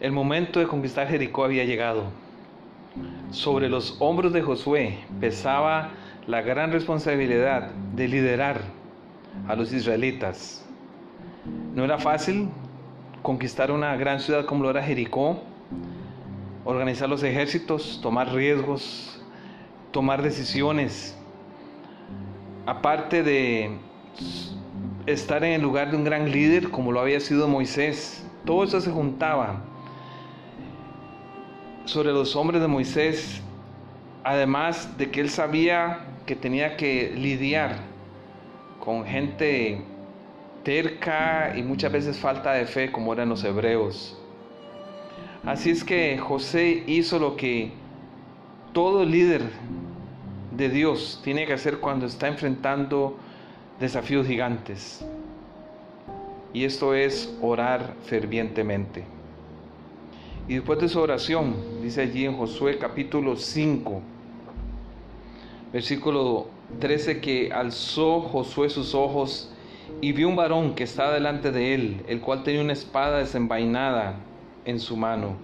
El momento de conquistar Jericó había llegado. Sobre los hombros de Josué pesaba la gran responsabilidad de liderar a los israelitas. No era fácil conquistar una gran ciudad como lo era Jericó, organizar los ejércitos, tomar riesgos, tomar decisiones. Aparte de estar en el lugar de un gran líder como lo había sido Moisés, todo eso se juntaba sobre los hombres de Moisés, además de que él sabía que tenía que lidiar con gente terca y muchas veces falta de fe como eran los hebreos. Así es que José hizo lo que todo líder de Dios tiene que hacer cuando está enfrentando desafíos gigantes. Y esto es orar fervientemente. Y después de su oración, dice allí en Josué capítulo 5, versículo 13, que alzó Josué sus ojos y vio un varón que estaba delante de él, el cual tenía una espada desenvainada en su mano.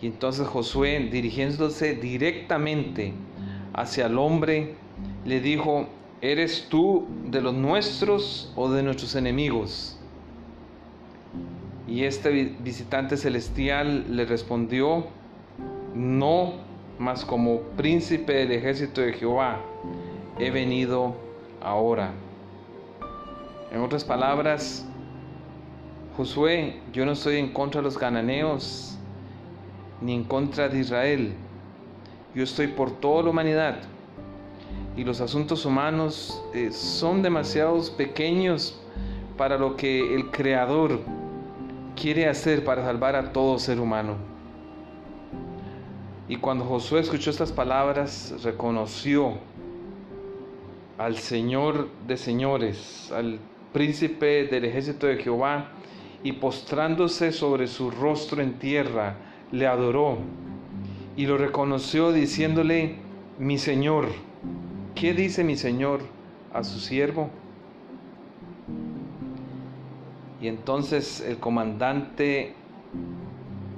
Y entonces Josué, dirigiéndose directamente hacia el hombre, le dijo, ¿eres tú de los nuestros o de nuestros enemigos? Y este visitante celestial le respondió, no, mas como príncipe del ejército de Jehová, he venido ahora. En otras palabras, Josué, yo no estoy en contra de los cananeos, ni en contra de Israel. Yo estoy por toda la humanidad. Y los asuntos humanos eh, son demasiados pequeños para lo que el Creador quiere hacer para salvar a todo ser humano. Y cuando Josué escuchó estas palabras, reconoció al Señor de señores, al príncipe del ejército de Jehová, y postrándose sobre su rostro en tierra, le adoró y lo reconoció diciéndole, mi Señor, ¿qué dice mi Señor a su siervo? Y entonces el comandante,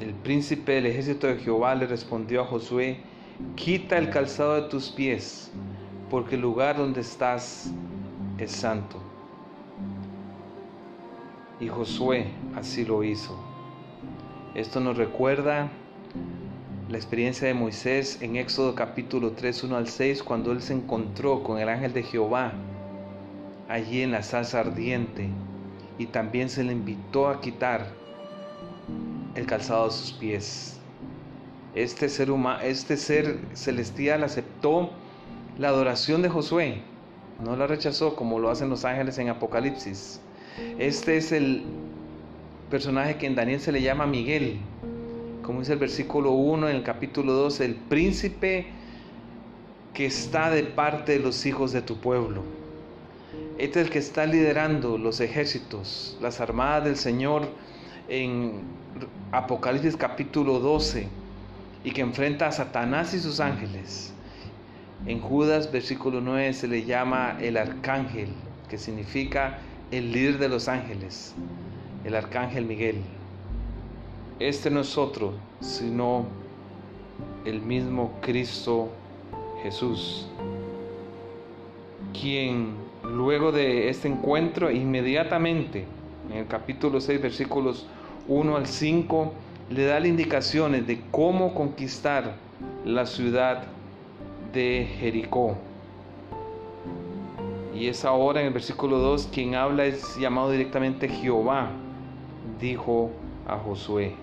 el príncipe del ejército de Jehová le respondió a Josué, quita el calzado de tus pies, porque el lugar donde estás es santo. Y Josué así lo hizo. Esto nos recuerda la experiencia de Moisés en Éxodo capítulo 3, 1 al 6, cuando él se encontró con el ángel de Jehová allí en la salsa ardiente y también se le invitó a quitar el calzado de sus pies. Este ser, humano, este ser celestial aceptó la adoración de Josué, no la rechazó como lo hacen los ángeles en Apocalipsis. Este es el personaje que en Daniel se le llama Miguel, como dice el versículo 1 en el capítulo 2, el príncipe que está de parte de los hijos de tu pueblo. Este es el que está liderando los ejércitos, las armadas del Señor en Apocalipsis capítulo 12 y que enfrenta a Satanás y sus ángeles. En Judas versículo 9 se le llama el arcángel, que significa el líder de los ángeles, el arcángel Miguel. Este no es otro, sino el mismo Cristo Jesús, quien Luego de este encuentro, inmediatamente, en el capítulo 6, versículos 1 al 5, le da indicaciones de cómo conquistar la ciudad de Jericó. Y es ahora en el versículo 2 quien habla es llamado directamente Jehová, dijo a Josué.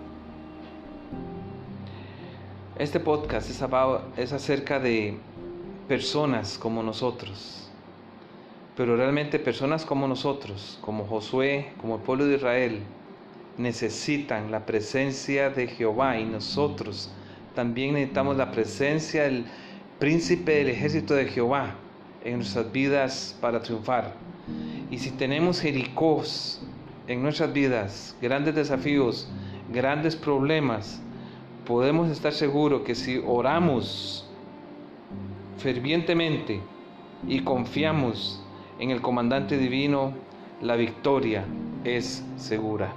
Este podcast es acerca de personas como nosotros pero realmente personas como nosotros, como Josué, como el pueblo de Israel, necesitan la presencia de Jehová y nosotros también necesitamos la presencia del príncipe del ejército de Jehová en nuestras vidas para triunfar. Y si tenemos Jericós en nuestras vidas, grandes desafíos, grandes problemas, podemos estar seguros que si oramos fervientemente y confiamos en el comandante divino, la victoria es segura.